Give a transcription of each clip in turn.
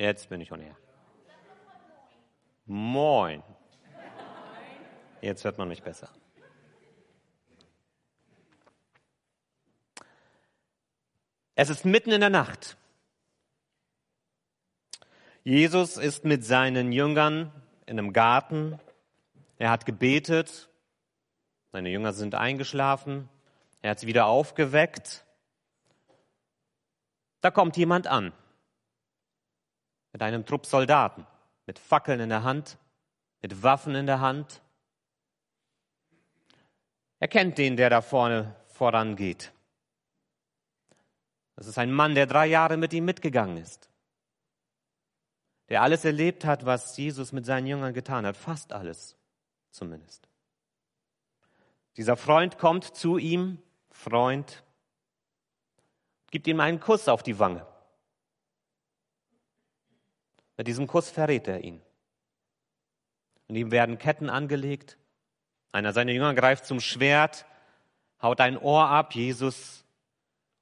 Jetzt bin ich on air. Moin. Jetzt hört man mich besser. Es ist mitten in der Nacht. Jesus ist mit seinen Jüngern in einem Garten. Er hat gebetet. Seine Jünger sind eingeschlafen. Er hat sie wieder aufgeweckt. Da kommt jemand an mit einem Trupp Soldaten, mit Fackeln in der Hand, mit Waffen in der Hand. Er kennt den, der da vorne vorangeht. Das ist ein Mann, der drei Jahre mit ihm mitgegangen ist der alles erlebt hat, was Jesus mit seinen Jüngern getan hat, fast alles zumindest. Dieser Freund kommt zu ihm, Freund, gibt ihm einen Kuss auf die Wange. Mit diesem Kuss verrät er ihn. Und ihm werden Ketten angelegt. Einer seiner Jünger greift zum Schwert, haut ein Ohr ab. Jesus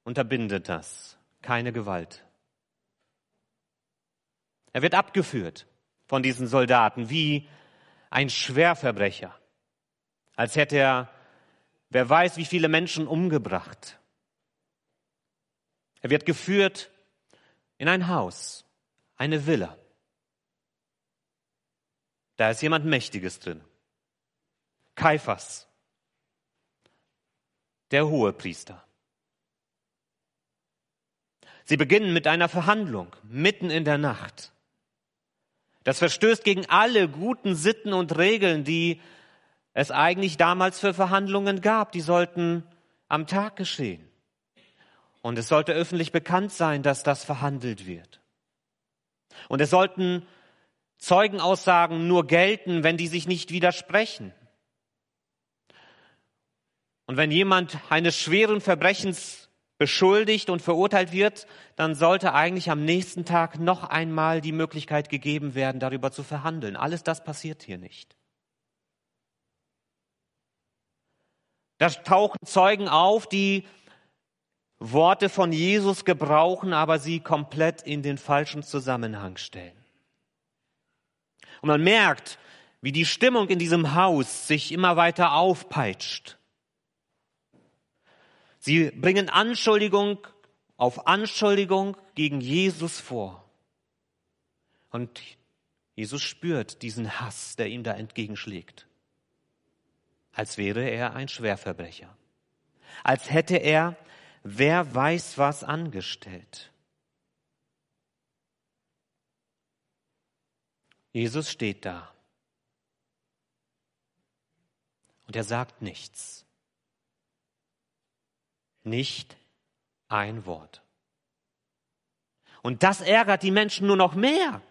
unterbindet das. Keine Gewalt. Er wird abgeführt von diesen Soldaten wie ein Schwerverbrecher, als hätte er, wer weiß, wie viele Menschen umgebracht. Er wird geführt in ein Haus, eine Villa. Da ist jemand Mächtiges drin. Kaiphas, der Hohepriester. Sie beginnen mit einer Verhandlung mitten in der Nacht. Das verstößt gegen alle guten Sitten und Regeln, die es eigentlich damals für Verhandlungen gab. Die sollten am Tag geschehen. Und es sollte öffentlich bekannt sein, dass das verhandelt wird. Und es sollten Zeugenaussagen nur gelten, wenn die sich nicht widersprechen. Und wenn jemand eines schweren Verbrechens beschuldigt und verurteilt wird, dann sollte eigentlich am nächsten Tag noch einmal die Möglichkeit gegeben werden, darüber zu verhandeln. Alles das passiert hier nicht. Da tauchen Zeugen auf, die Worte von Jesus gebrauchen, aber sie komplett in den falschen Zusammenhang stellen. Und man merkt, wie die Stimmung in diesem Haus sich immer weiter aufpeitscht. Sie bringen Anschuldigung auf Anschuldigung gegen Jesus vor. Und Jesus spürt diesen Hass, der ihm da entgegenschlägt. Als wäre er ein Schwerverbrecher. Als hätte er wer weiß was angestellt. Jesus steht da. Und er sagt nichts. Nicht ein Wort. Und das ärgert die Menschen nur noch mehr.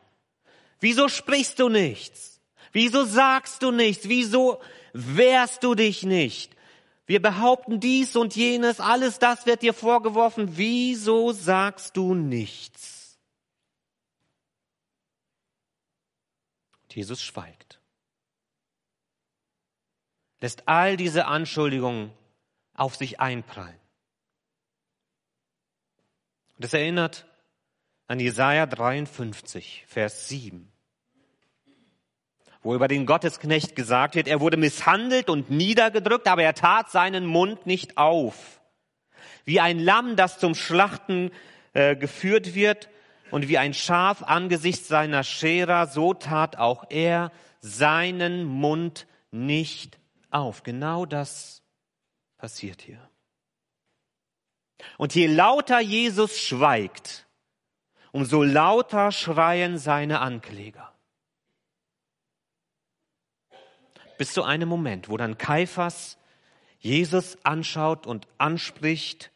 Wieso sprichst du nichts? Wieso sagst du nichts? Wieso wehrst du dich nicht? Wir behaupten dies und jenes, alles das wird dir vorgeworfen. Wieso sagst du nichts? Und Jesus schweigt. Lässt all diese Anschuldigungen auf sich einprallen. Und das erinnert an Jesaja 53, Vers 7, wo über den Gottesknecht gesagt wird, er wurde misshandelt und niedergedrückt, aber er tat seinen Mund nicht auf. Wie ein Lamm, das zum Schlachten äh, geführt wird und wie ein Schaf angesichts seiner Scherer, so tat auch er seinen Mund nicht auf. Genau das passiert hier. Und je lauter Jesus schweigt, umso lauter schreien seine Ankläger. Bis zu einem Moment, wo dann Kaiphas Jesus anschaut und anspricht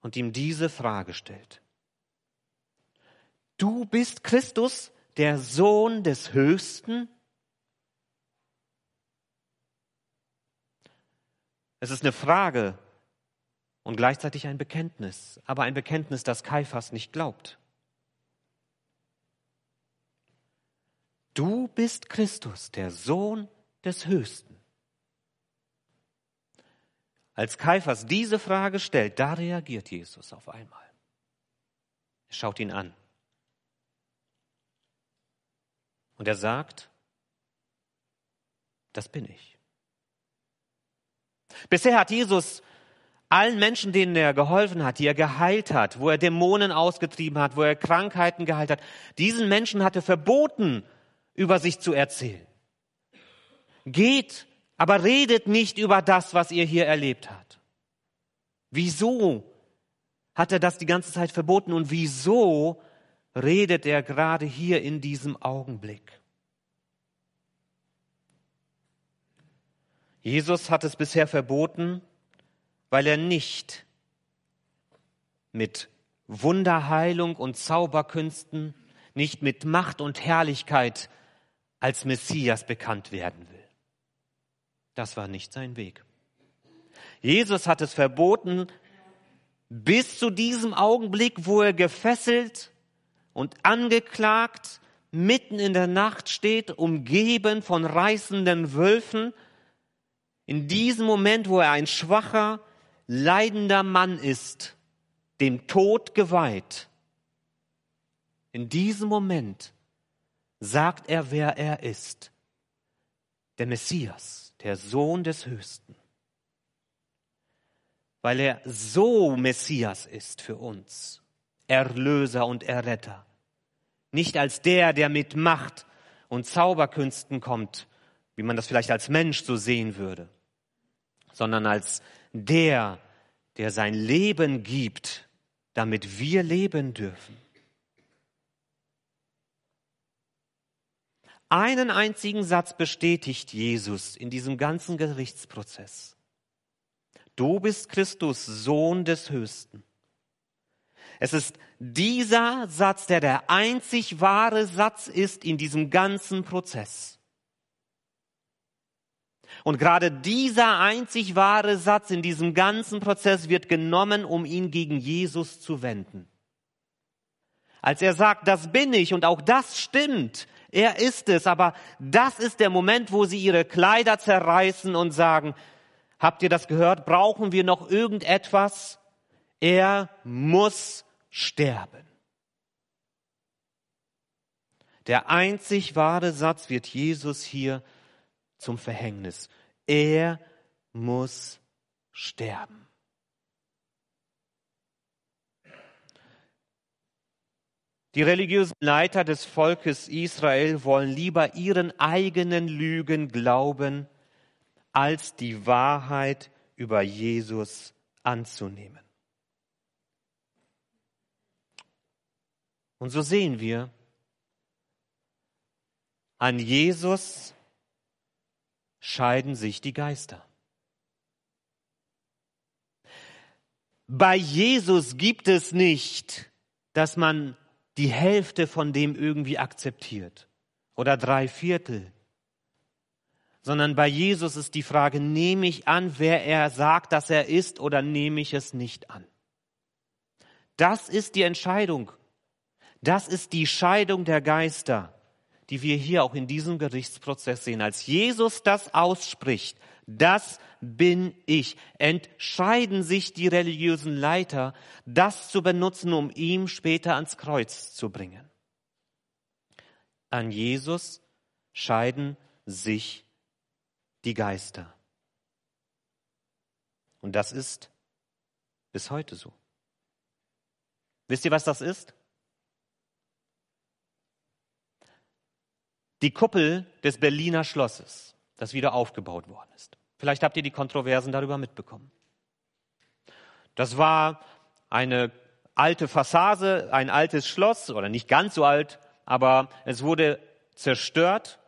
und ihm diese Frage stellt. Du bist Christus, der Sohn des Höchsten? Es ist eine Frage, und gleichzeitig ein Bekenntnis, aber ein Bekenntnis, das Kaiphas nicht glaubt. Du bist Christus, der Sohn des Höchsten. Als Kaiphas diese Frage stellt, da reagiert Jesus auf einmal. Er schaut ihn an. Und er sagt, das bin ich. Bisher hat Jesus allen Menschen, denen er geholfen hat, die er geheilt hat, wo er Dämonen ausgetrieben hat, wo er Krankheiten geheilt hat, diesen Menschen hatte verboten, über sich zu erzählen. Geht, aber redet nicht über das, was ihr hier erlebt habt. Wieso hat er das die ganze Zeit verboten und wieso redet er gerade hier in diesem Augenblick? Jesus hat es bisher verboten, weil er nicht mit Wunderheilung und Zauberkünsten, nicht mit Macht und Herrlichkeit als Messias bekannt werden will. Das war nicht sein Weg. Jesus hat es verboten, bis zu diesem Augenblick, wo er gefesselt und angeklagt mitten in der Nacht steht, umgeben von reißenden Wölfen, in diesem Moment, wo er ein schwacher, leidender Mann ist, dem Tod geweiht, in diesem Moment sagt er, wer er ist. Der Messias, der Sohn des Höchsten. Weil er so Messias ist für uns, Erlöser und Erretter. Nicht als der, der mit Macht und Zauberkünsten kommt, wie man das vielleicht als Mensch so sehen würde, sondern als der, der sein Leben gibt, damit wir leben dürfen. Einen einzigen Satz bestätigt Jesus in diesem ganzen Gerichtsprozess. Du bist Christus, Sohn des Höchsten. Es ist dieser Satz, der der einzig wahre Satz ist in diesem ganzen Prozess. Und gerade dieser einzig wahre Satz in diesem ganzen Prozess wird genommen, um ihn gegen Jesus zu wenden. Als er sagt, das bin ich und auch das stimmt, er ist es, aber das ist der Moment, wo sie ihre Kleider zerreißen und sagen, habt ihr das gehört? Brauchen wir noch irgendetwas? Er muss sterben. Der einzig wahre Satz wird Jesus hier zum Verhängnis. Er muss sterben. Die religiösen Leiter des Volkes Israel wollen lieber ihren eigenen Lügen glauben, als die Wahrheit über Jesus anzunehmen. Und so sehen wir, an Jesus scheiden sich die Geister. Bei Jesus gibt es nicht, dass man die Hälfte von dem irgendwie akzeptiert oder drei Viertel, sondern bei Jesus ist die Frage, nehme ich an, wer er sagt, dass er ist, oder nehme ich es nicht an? Das ist die Entscheidung. Das ist die Scheidung der Geister, die wir hier auch in diesem Gerichtsprozess sehen. Als Jesus das ausspricht, das bin ich. Entscheiden sich die religiösen Leiter, das zu benutzen, um ihm später ans Kreuz zu bringen. An Jesus scheiden sich die Geister. Und das ist bis heute so. Wisst ihr, was das ist? Die Kuppel des Berliner Schlosses das wieder aufgebaut worden ist. Vielleicht habt ihr die Kontroversen darüber mitbekommen. Das war eine alte Fassade, ein altes Schloss, oder nicht ganz so alt, aber es wurde zerstört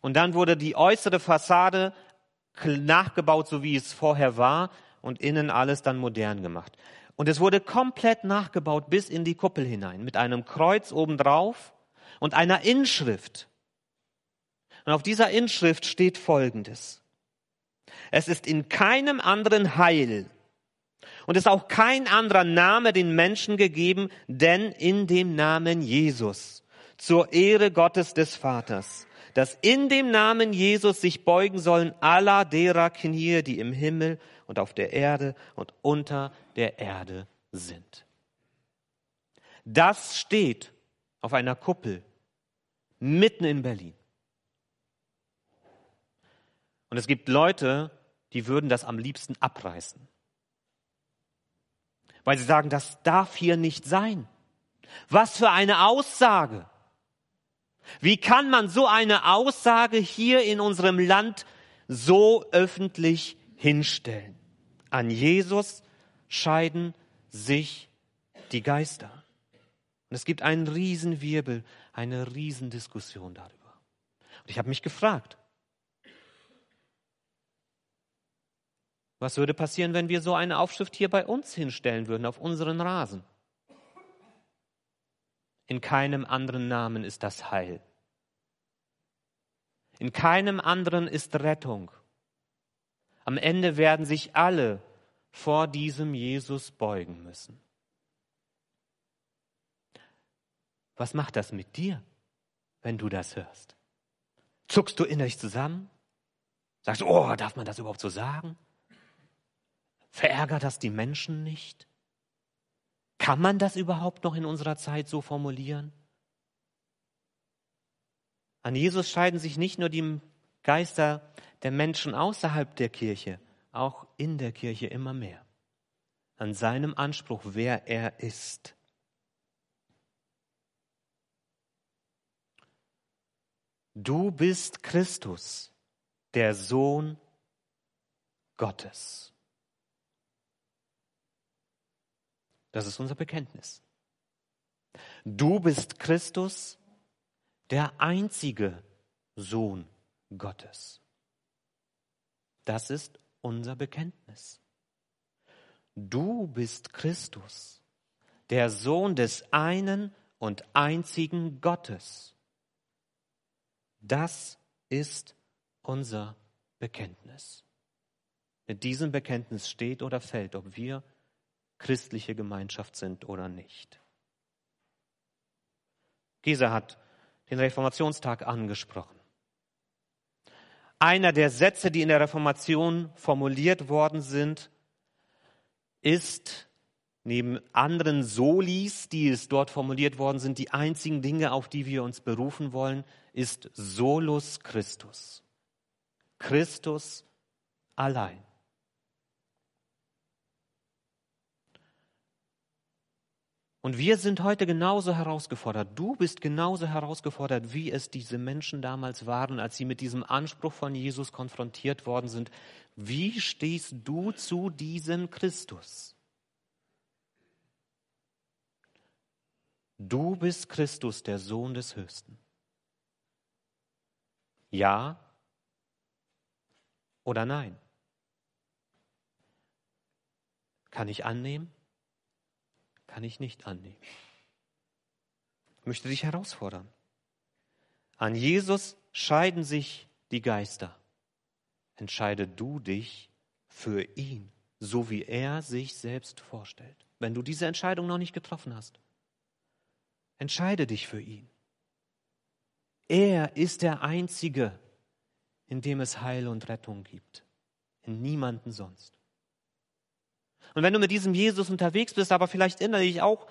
und dann wurde die äußere Fassade nachgebaut, so wie es vorher war und innen alles dann modern gemacht. Und es wurde komplett nachgebaut bis in die Kuppel hinein mit einem Kreuz obendrauf und einer Inschrift. Und auf dieser Inschrift steht Folgendes. Es ist in keinem anderen Heil und es ist auch kein anderer Name den Menschen gegeben, denn in dem Namen Jesus, zur Ehre Gottes des Vaters, dass in dem Namen Jesus sich beugen sollen aller derer Knie, die im Himmel und auf der Erde und unter der Erde sind. Das steht auf einer Kuppel mitten in Berlin. Und es gibt Leute, die würden das am liebsten abreißen. Weil sie sagen, das darf hier nicht sein. Was für eine Aussage. Wie kann man so eine Aussage hier in unserem Land so öffentlich hinstellen? An Jesus scheiden sich die Geister. Und es gibt einen Riesenwirbel, eine Riesendiskussion darüber. Und ich habe mich gefragt, was würde passieren, wenn wir so eine Aufschrift hier bei uns hinstellen würden, auf unseren Rasen? In keinem anderen Namen ist das Heil. In keinem anderen ist Rettung. Am Ende werden sich alle vor diesem Jesus beugen müssen. Was macht das mit dir, wenn du das hörst? Zuckst du innerlich zusammen? Sagst du, oh, darf man das überhaupt so sagen? Verärgert das die Menschen nicht? Kann man das überhaupt noch in unserer Zeit so formulieren? An Jesus scheiden sich nicht nur die Geister der Menschen außerhalb der Kirche, auch in der Kirche immer mehr. An seinem Anspruch, wer er ist. Du bist Christus, der Sohn Gottes. Das ist unser Bekenntnis. Du bist Christus, der einzige Sohn Gottes. Das ist unser Bekenntnis. Du bist Christus, der Sohn des einen und einzigen Gottes. Das ist unser Bekenntnis. Mit diesem Bekenntnis steht oder fällt, ob wir christliche Gemeinschaft sind oder nicht. Gesa hat den Reformationstag angesprochen. Einer der Sätze, die in der Reformation formuliert worden sind, ist neben anderen Solis, die es dort formuliert worden sind, die einzigen Dinge, auf die wir uns berufen wollen, ist Solus Christus. Christus allein. Und wir sind heute genauso herausgefordert. Du bist genauso herausgefordert, wie es diese Menschen damals waren, als sie mit diesem Anspruch von Jesus konfrontiert worden sind. Wie stehst du zu diesem Christus? Du bist Christus, der Sohn des Höchsten. Ja oder nein? Kann ich annehmen? Kann ich nicht annehmen. Ich möchte dich herausfordern. An Jesus scheiden sich die Geister. Entscheide du dich für ihn, so wie er sich selbst vorstellt. Wenn du diese Entscheidung noch nicht getroffen hast, entscheide dich für ihn. Er ist der Einzige, in dem es Heil und Rettung gibt. In niemanden sonst. Und wenn du mit diesem Jesus unterwegs bist, aber vielleicht innerlich auch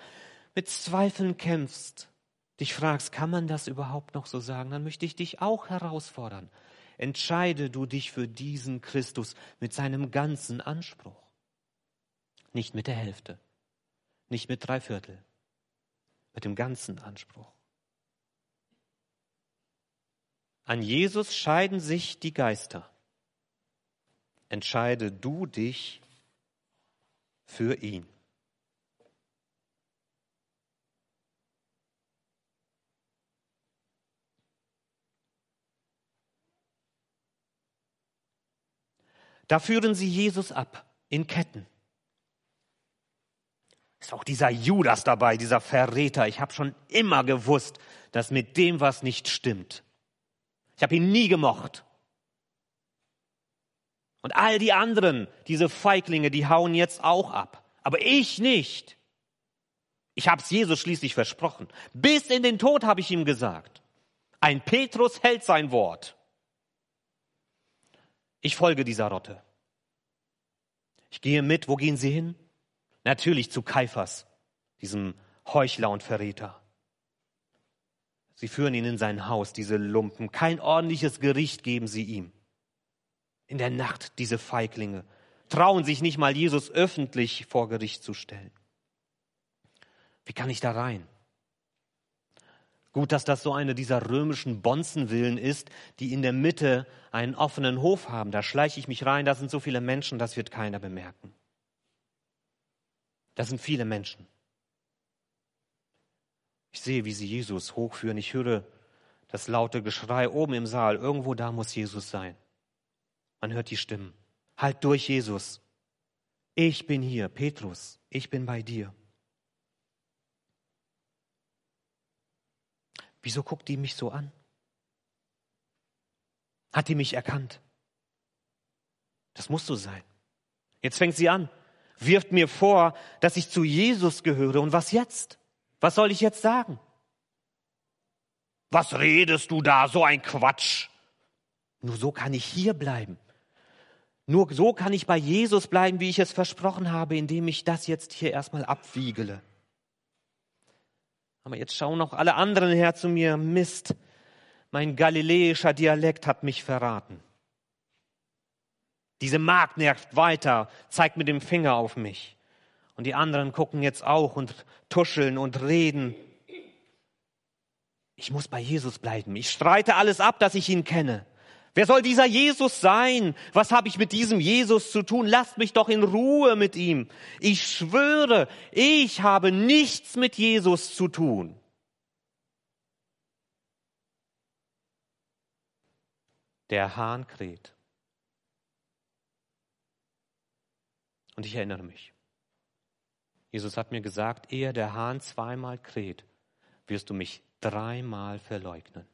mit Zweifeln kämpfst, dich fragst, kann man das überhaupt noch so sagen, dann möchte ich dich auch herausfordern. Entscheide du dich für diesen Christus mit seinem ganzen Anspruch. Nicht mit der Hälfte, nicht mit drei Viertel, mit dem ganzen Anspruch. An Jesus scheiden sich die Geister. Entscheide du dich für ihn. Da führen sie Jesus ab in Ketten. Ist auch dieser Judas dabei, dieser Verräter. Ich habe schon immer gewusst, dass mit dem was nicht stimmt. Ich habe ihn nie gemocht. Und all die anderen, diese Feiglinge, die hauen jetzt auch ab. Aber ich nicht. Ich habe es Jesus schließlich versprochen. Bis in den Tod habe ich ihm gesagt. Ein Petrus hält sein Wort. Ich folge dieser Rotte. Ich gehe mit. Wo gehen Sie hin? Natürlich zu Kaiphas, diesem Heuchler und Verräter. Sie führen ihn in sein Haus, diese Lumpen. Kein ordentliches Gericht geben sie ihm. In der Nacht, diese Feiglinge, trauen sich nicht mal, Jesus öffentlich vor Gericht zu stellen. Wie kann ich da rein? Gut, dass das so eine dieser römischen Bonzenvillen ist, die in der Mitte einen offenen Hof haben. Da schleiche ich mich rein, da sind so viele Menschen, das wird keiner bemerken. Das sind viele Menschen. Ich sehe, wie sie Jesus hochführen. Ich höre das laute Geschrei oben im Saal. Irgendwo da muss Jesus sein. Man hört die Stimmen. Halt durch, Jesus. Ich bin hier, Petrus. Ich bin bei dir. Wieso guckt die mich so an? Hat die mich erkannt? Das muss so sein. Jetzt fängt sie an, wirft mir vor, dass ich zu Jesus gehöre. Und was jetzt? Was soll ich jetzt sagen? Was redest du da, so ein Quatsch? Nur so kann ich hier bleiben. Nur so kann ich bei Jesus bleiben, wie ich es versprochen habe, indem ich das jetzt hier erstmal abwiegele. Aber jetzt schauen auch alle anderen her zu mir. Mist, mein galiläischer Dialekt hat mich verraten. Diese Magd nervt weiter, zeigt mit dem Finger auf mich. Und die anderen gucken jetzt auch und tuscheln und reden. Ich muss bei Jesus bleiben. Ich streite alles ab, dass ich ihn kenne. Wer soll dieser Jesus sein? Was habe ich mit diesem Jesus zu tun? Lasst mich doch in Ruhe mit ihm. Ich schwöre, ich habe nichts mit Jesus zu tun. Der Hahn kräht. Und ich erinnere mich. Jesus hat mir gesagt, ehe der Hahn zweimal kräht, wirst du mich dreimal verleugnen.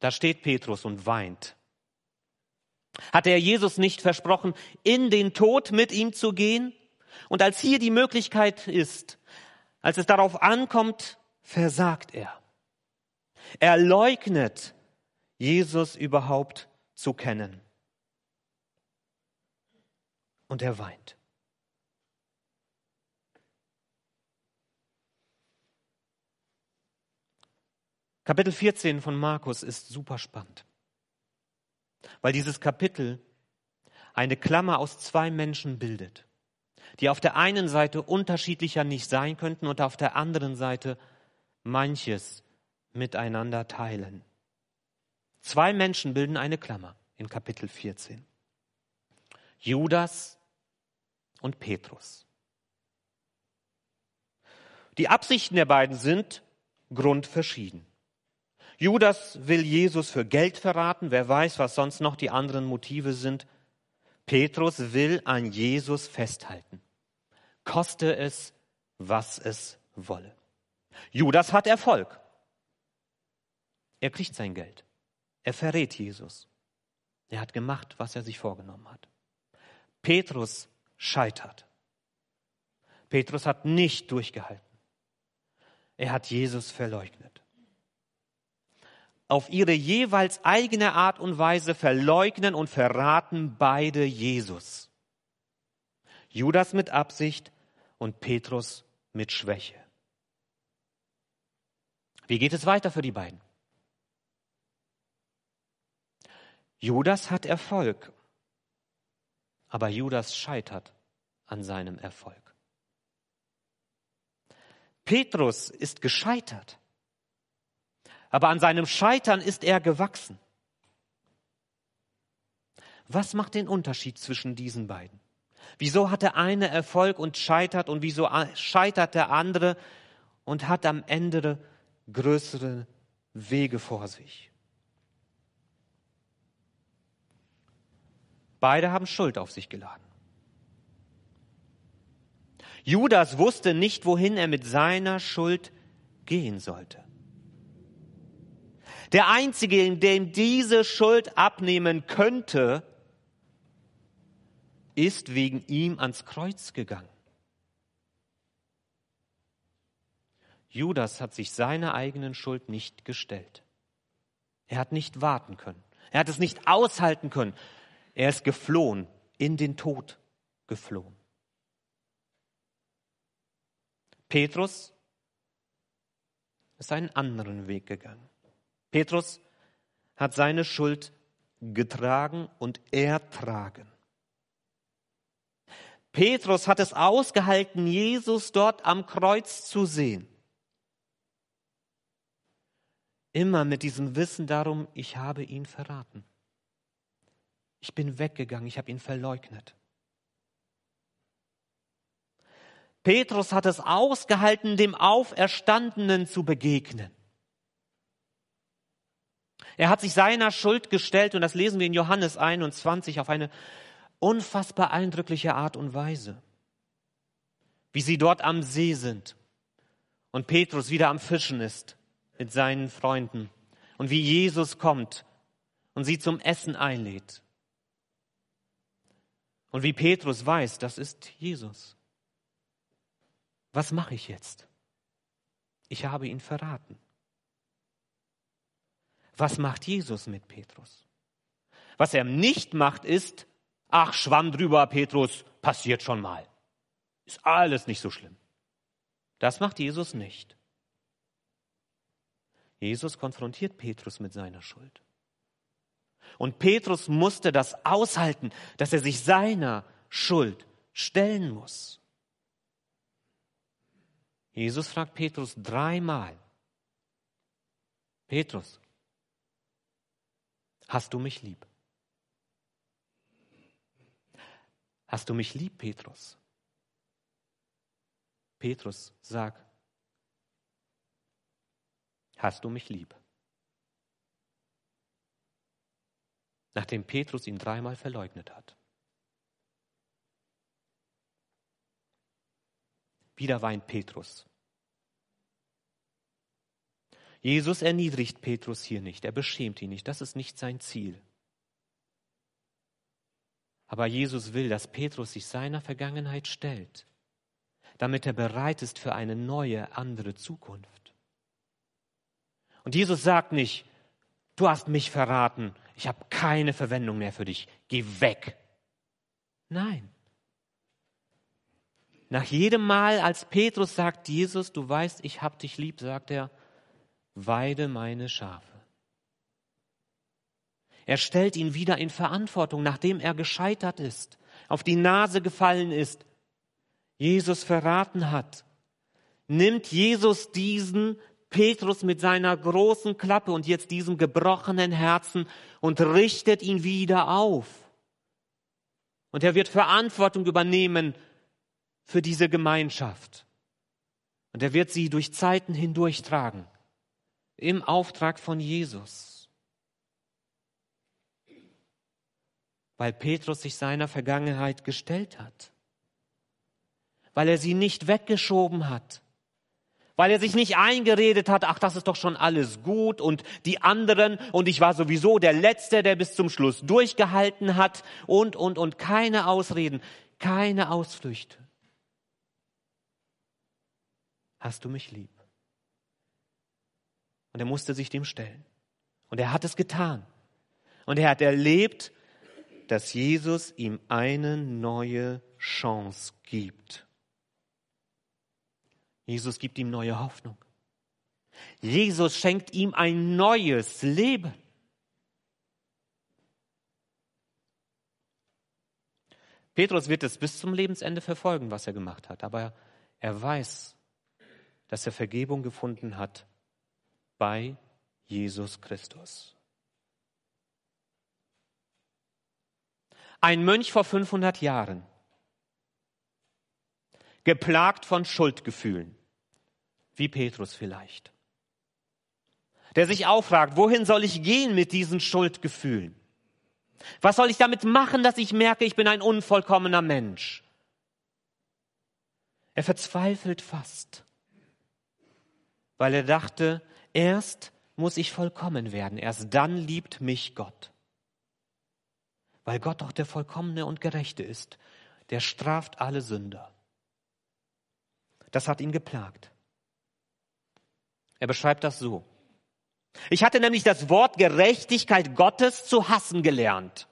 Da steht Petrus und weint. Hat er Jesus nicht versprochen, in den Tod mit ihm zu gehen? Und als hier die Möglichkeit ist, als es darauf ankommt, versagt er. Er leugnet, Jesus überhaupt zu kennen. Und er weint. Kapitel 14 von Markus ist super spannend, weil dieses Kapitel eine Klammer aus zwei Menschen bildet, die auf der einen Seite unterschiedlicher nicht sein könnten und auf der anderen Seite manches miteinander teilen. Zwei Menschen bilden eine Klammer in Kapitel 14. Judas und Petrus. Die Absichten der beiden sind grundverschieden. Judas will Jesus für Geld verraten. Wer weiß, was sonst noch die anderen Motive sind. Petrus will an Jesus festhalten. Koste es, was es wolle. Judas hat Erfolg. Er kriegt sein Geld. Er verrät Jesus. Er hat gemacht, was er sich vorgenommen hat. Petrus scheitert. Petrus hat nicht durchgehalten. Er hat Jesus verleugnet auf ihre jeweils eigene Art und Weise verleugnen und verraten beide Jesus. Judas mit Absicht und Petrus mit Schwäche. Wie geht es weiter für die beiden? Judas hat Erfolg, aber Judas scheitert an seinem Erfolg. Petrus ist gescheitert, aber an seinem Scheitern ist er gewachsen. Was macht den Unterschied zwischen diesen beiden? Wieso hat der eine Erfolg und scheitert und wieso scheitert der andere und hat am Ende größere Wege vor sich? Beide haben Schuld auf sich geladen. Judas wusste nicht, wohin er mit seiner Schuld gehen sollte. Der Einzige, in dem diese Schuld abnehmen könnte, ist wegen ihm ans Kreuz gegangen. Judas hat sich seiner eigenen Schuld nicht gestellt. Er hat nicht warten können. Er hat es nicht aushalten können. Er ist geflohen, in den Tod geflohen. Petrus ist einen anderen Weg gegangen. Petrus hat seine Schuld getragen und ertragen. Petrus hat es ausgehalten, Jesus dort am Kreuz zu sehen. Immer mit diesem Wissen darum, ich habe ihn verraten. Ich bin weggegangen, ich habe ihn verleugnet. Petrus hat es ausgehalten, dem Auferstandenen zu begegnen. Er hat sich seiner Schuld gestellt und das lesen wir in Johannes 21 auf eine unfassbar eindrückliche Art und Weise. Wie sie dort am See sind und Petrus wieder am Fischen ist mit seinen Freunden und wie Jesus kommt und sie zum Essen einlädt. Und wie Petrus weiß, das ist Jesus. Was mache ich jetzt? Ich habe ihn verraten. Was macht Jesus mit Petrus? Was er nicht macht, ist, ach, schwamm drüber, Petrus, passiert schon mal. Ist alles nicht so schlimm. Das macht Jesus nicht. Jesus konfrontiert Petrus mit seiner Schuld. Und Petrus musste das aushalten, dass er sich seiner Schuld stellen muss. Jesus fragt Petrus dreimal, Petrus, hast du mich lieb? Hast du mich lieb, Petrus? Petrus, sag, hast du mich lieb? Nachdem Petrus ihn dreimal verleugnet hat. Wieder weint Petrus. Jesus erniedrigt Petrus hier nicht, er beschämt ihn nicht, das ist nicht sein Ziel. Aber Jesus will, dass Petrus sich seiner Vergangenheit stellt, damit er bereit ist für eine neue, andere Zukunft. Und Jesus sagt nicht, du hast mich verraten, ich habe keine Verwendung mehr für dich, geh weg. Nein. Nach jedem Mal, als Petrus sagt, Jesus, du weißt, ich hab dich lieb, sagt er, weide meine Schafe. Er stellt ihn wieder in Verantwortung, nachdem er gescheitert ist, auf die Nase gefallen ist, Jesus verraten hat. Nimmt Jesus diesen Petrus mit seiner großen Klappe und jetzt diesem gebrochenen Herzen und richtet ihn wieder auf. Und er wird Verantwortung übernehmen für diese Gemeinschaft. Und er wird sie durch Zeiten hindurchtragen. Im Auftrag von Jesus. Weil Petrus sich seiner Vergangenheit gestellt hat. Weil er sie nicht weggeschoben hat weil er sich nicht eingeredet hat, ach, das ist doch schon alles gut und die anderen und ich war sowieso der Letzte, der bis zum Schluss durchgehalten hat und, und, und keine Ausreden, keine Ausflüchte. Hast du mich lieb? Und er musste sich dem stellen. Und er hat es getan. Und er hat erlebt, dass Jesus ihm eine neue Chance gibt. Jesus gibt ihm neue Hoffnung. Jesus schenkt ihm ein neues Leben. Petrus wird es bis zum Lebensende verfolgen, was er gemacht hat, aber er weiß, dass er Vergebung gefunden hat bei Jesus Christus. Ein Mönch vor 500 Jahren, geplagt von Schuldgefühlen, wie Petrus vielleicht, der sich auch fragt, wohin soll ich gehen mit diesen Schuldgefühlen? Was soll ich damit machen, dass ich merke, ich bin ein unvollkommener Mensch? Er verzweifelt fast, weil er dachte, erst muss ich vollkommen werden, erst dann liebt mich Gott. Weil Gott doch der Vollkommene und Gerechte ist, der straft alle Sünder. Das hat ihn geplagt. Er beschreibt das so. Ich hatte nämlich das Wort Gerechtigkeit Gottes zu hassen gelernt.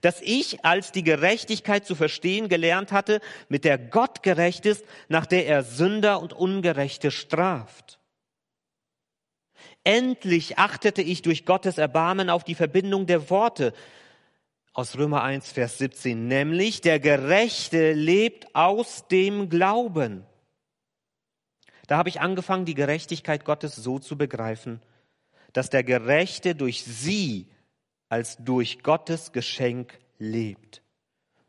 Dass ich als die Gerechtigkeit zu verstehen gelernt hatte, mit der Gott gerecht ist, nach der er Sünder und Ungerechte straft. Endlich achtete ich durch Gottes Erbarmen auf die Verbindung der Worte aus Römer 1, Vers 17, nämlich der Gerechte lebt aus dem Glauben. Da habe ich angefangen, die Gerechtigkeit Gottes so zu begreifen, dass der Gerechte durch sie als durch Gottes Geschenk lebt.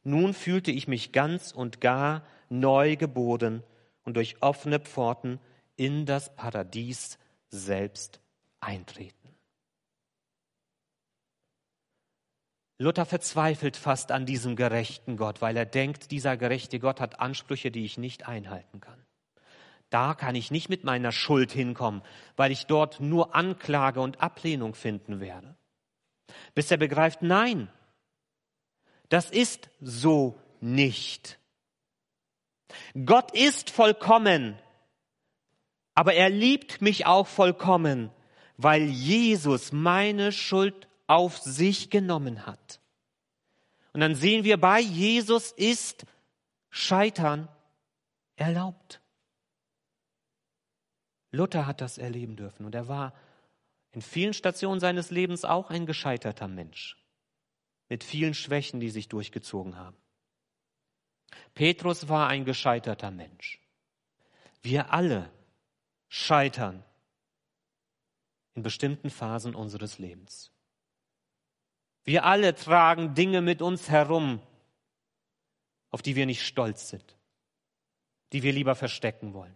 Nun fühlte ich mich ganz und gar neu geboren und durch offene Pforten in das Paradies selbst eintreten. Luther verzweifelt fast an diesem gerechten Gott, weil er denkt, dieser gerechte Gott hat Ansprüche, die ich nicht einhalten kann. Da kann ich nicht mit meiner Schuld hinkommen, weil ich dort nur Anklage und Ablehnung finden werde. Bis er begreift, nein, das ist so nicht. Gott ist vollkommen, aber er liebt mich auch vollkommen, weil Jesus meine Schuld auf sich genommen hat. Und dann sehen wir bei Jesus ist Scheitern erlaubt. Luther hat das erleben dürfen und er war in vielen Stationen seines Lebens auch ein gescheiterter Mensch mit vielen Schwächen, die sich durchgezogen haben. Petrus war ein gescheiterter Mensch. Wir alle scheitern in bestimmten Phasen unseres Lebens. Wir alle tragen Dinge mit uns herum, auf die wir nicht stolz sind, die wir lieber verstecken wollen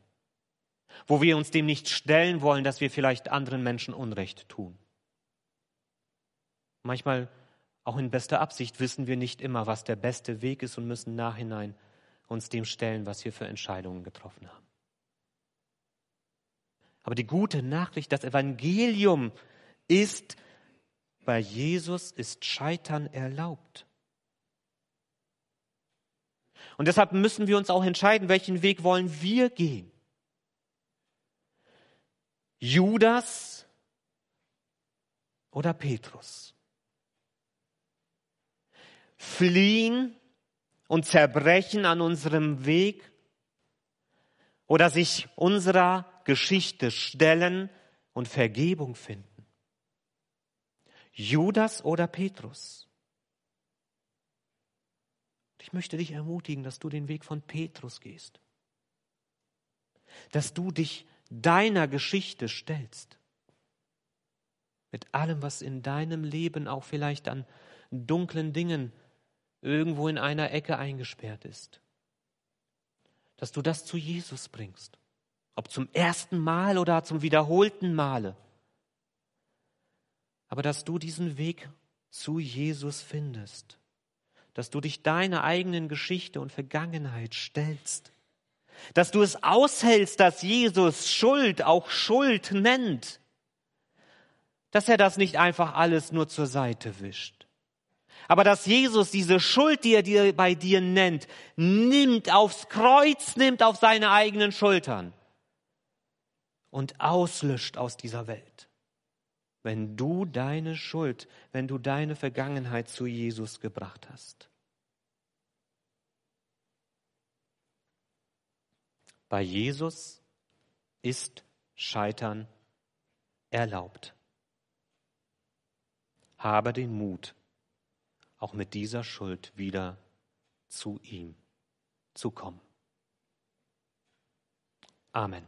wo wir uns dem nicht stellen wollen, dass wir vielleicht anderen Menschen Unrecht tun. Manchmal, auch in bester Absicht, wissen wir nicht immer, was der beste Weg ist und müssen nachhinein uns dem stellen, was wir für Entscheidungen getroffen haben. Aber die gute Nachricht, das Evangelium ist, bei Jesus ist Scheitern erlaubt. Und deshalb müssen wir uns auch entscheiden, welchen Weg wollen wir gehen. Judas oder Petrus? Fliehen und zerbrechen an unserem Weg oder sich unserer Geschichte stellen und Vergebung finden? Judas oder Petrus? Ich möchte dich ermutigen, dass du den Weg von Petrus gehst, dass du dich deiner Geschichte stellst. Mit allem, was in deinem Leben auch vielleicht an dunklen Dingen irgendwo in einer Ecke eingesperrt ist. Dass du das zu Jesus bringst. Ob zum ersten Mal oder zum wiederholten Male. Aber dass du diesen Weg zu Jesus findest. Dass du dich deiner eigenen Geschichte und Vergangenheit stellst dass du es aushältst, dass Jesus Schuld auch Schuld nennt, dass er das nicht einfach alles nur zur Seite wischt. Aber dass Jesus diese Schuld, die er dir, bei dir nennt, nimmt aufs Kreuz, nimmt auf seine eigenen Schultern und auslöscht aus dieser Welt. Wenn du deine Schuld, wenn du deine Vergangenheit zu Jesus gebracht hast. Bei Jesus ist Scheitern erlaubt. Habe den Mut, auch mit dieser Schuld wieder zu ihm zu kommen. Amen.